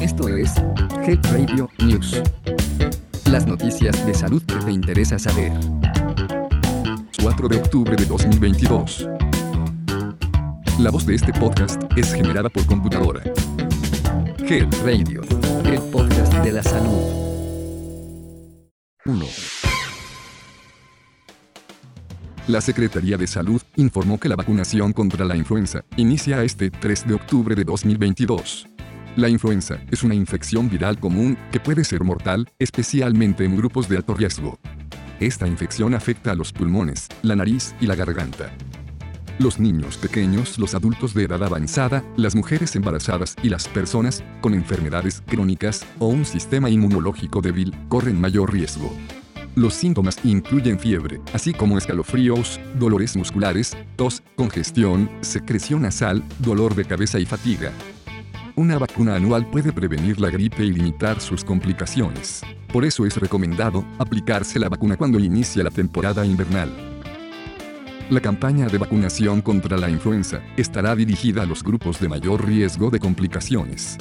Esto es Health Radio News. Las noticias de salud que te interesa saber. 4 de octubre de 2022. La voz de este podcast es generada por computadora. Health Radio, el podcast de la salud. 1. La Secretaría de Salud informó que la vacunación contra la influenza inicia este 3 de octubre de 2022. La influenza es una infección viral común que puede ser mortal, especialmente en grupos de alto riesgo. Esta infección afecta a los pulmones, la nariz y la garganta. Los niños pequeños, los adultos de edad avanzada, las mujeres embarazadas y las personas con enfermedades crónicas o un sistema inmunológico débil corren mayor riesgo. Los síntomas incluyen fiebre, así como escalofríos, dolores musculares, tos, congestión, secreción nasal, dolor de cabeza y fatiga. Una vacuna anual puede prevenir la gripe y limitar sus complicaciones. Por eso es recomendado aplicarse la vacuna cuando inicia la temporada invernal. La campaña de vacunación contra la influenza estará dirigida a los grupos de mayor riesgo de complicaciones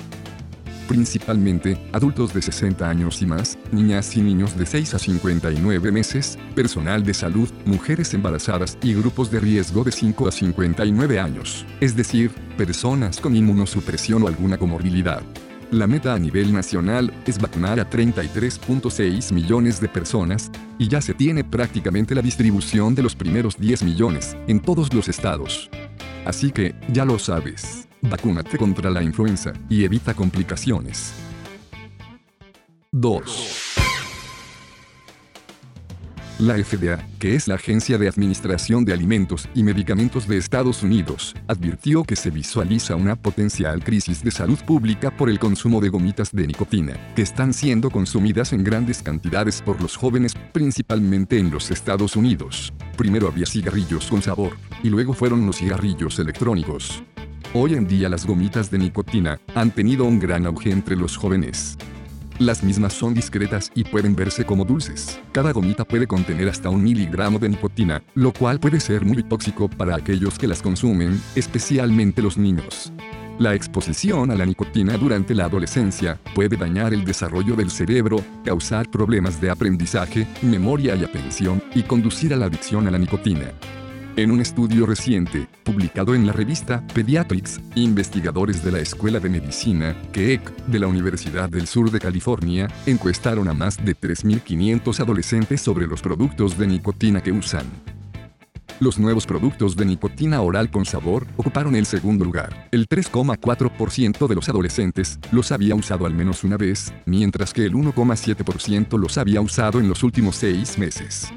principalmente adultos de 60 años y más, niñas y niños de 6 a 59 meses, personal de salud, mujeres embarazadas y grupos de riesgo de 5 a 59 años, es decir, personas con inmunosupresión o alguna comorbilidad. La meta a nivel nacional es vacunar a 33.6 millones de personas, y ya se tiene prácticamente la distribución de los primeros 10 millones en todos los estados. Así que, ya lo sabes. Vacúnate contra la influenza y evita complicaciones. 2. La FDA, que es la Agencia de Administración de Alimentos y Medicamentos de Estados Unidos, advirtió que se visualiza una potencial crisis de salud pública por el consumo de gomitas de nicotina, que están siendo consumidas en grandes cantidades por los jóvenes, principalmente en los Estados Unidos. Primero había cigarrillos con sabor, y luego fueron los cigarrillos electrónicos. Hoy en día las gomitas de nicotina han tenido un gran auge entre los jóvenes. Las mismas son discretas y pueden verse como dulces. Cada gomita puede contener hasta un miligramo de nicotina, lo cual puede ser muy tóxico para aquellos que las consumen, especialmente los niños. La exposición a la nicotina durante la adolescencia puede dañar el desarrollo del cerebro, causar problemas de aprendizaje, memoria y atención, y conducir a la adicción a la nicotina. En un estudio reciente, publicado en la revista Pediatrics, investigadores de la Escuela de Medicina, KEC, de la Universidad del Sur de California, encuestaron a más de 3.500 adolescentes sobre los productos de nicotina que usan. Los nuevos productos de nicotina oral con sabor ocuparon el segundo lugar. El 3,4% de los adolescentes los había usado al menos una vez, mientras que el 1,7% los había usado en los últimos seis meses.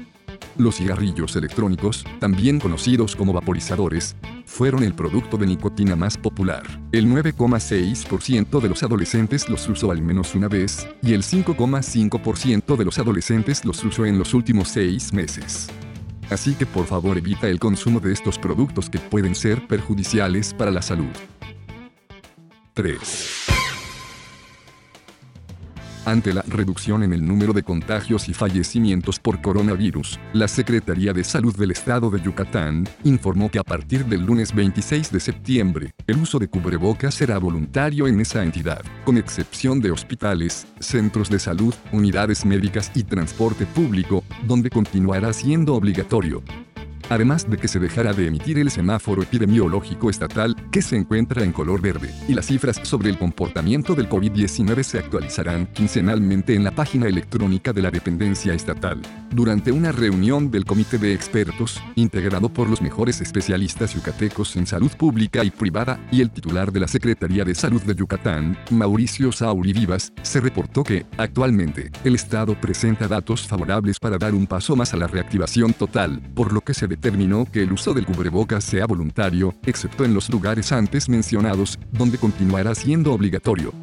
Los cigarrillos electrónicos, también conocidos como vaporizadores, fueron el producto de nicotina más popular. El 9,6% de los adolescentes los usó al menos una vez, y el 5,5% de los adolescentes los usó en los últimos seis meses. Así que por favor evita el consumo de estos productos que pueden ser perjudiciales para la salud. 3. Ante la reducción en el número de contagios y fallecimientos por coronavirus, la Secretaría de Salud del Estado de Yucatán informó que a partir del lunes 26 de septiembre, el uso de cubrebocas será voluntario en esa entidad, con excepción de hospitales, centros de salud, unidades médicas y transporte público, donde continuará siendo obligatorio además de que se dejará de emitir el semáforo epidemiológico estatal, que se encuentra en color verde, y las cifras sobre el comportamiento del COVID-19 se actualizarán quincenalmente en la página electrónica de la dependencia estatal. Durante una reunión del comité de expertos, integrado por los mejores especialistas yucatecos en salud pública y privada, y el titular de la Secretaría de Salud de Yucatán, Mauricio Sauri Vivas, se reportó que, actualmente, el Estado presenta datos favorables para dar un paso más a la reactivación total, por lo que se determinó que el uso del cubrebocas sea voluntario, excepto en los lugares antes mencionados, donde continuará siendo obligatorio.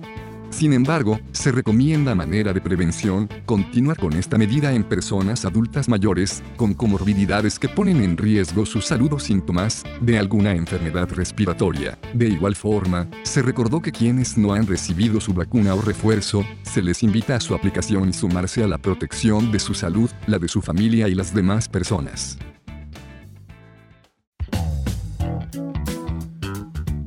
Sin embargo, se recomienda manera de prevención continuar con esta medida en personas adultas mayores con comorbilidades que ponen en riesgo su salud o síntomas de alguna enfermedad respiratoria. De igual forma, se recordó que quienes no han recibido su vacuna o refuerzo, se les invita a su aplicación y sumarse a la protección de su salud, la de su familia y las demás personas.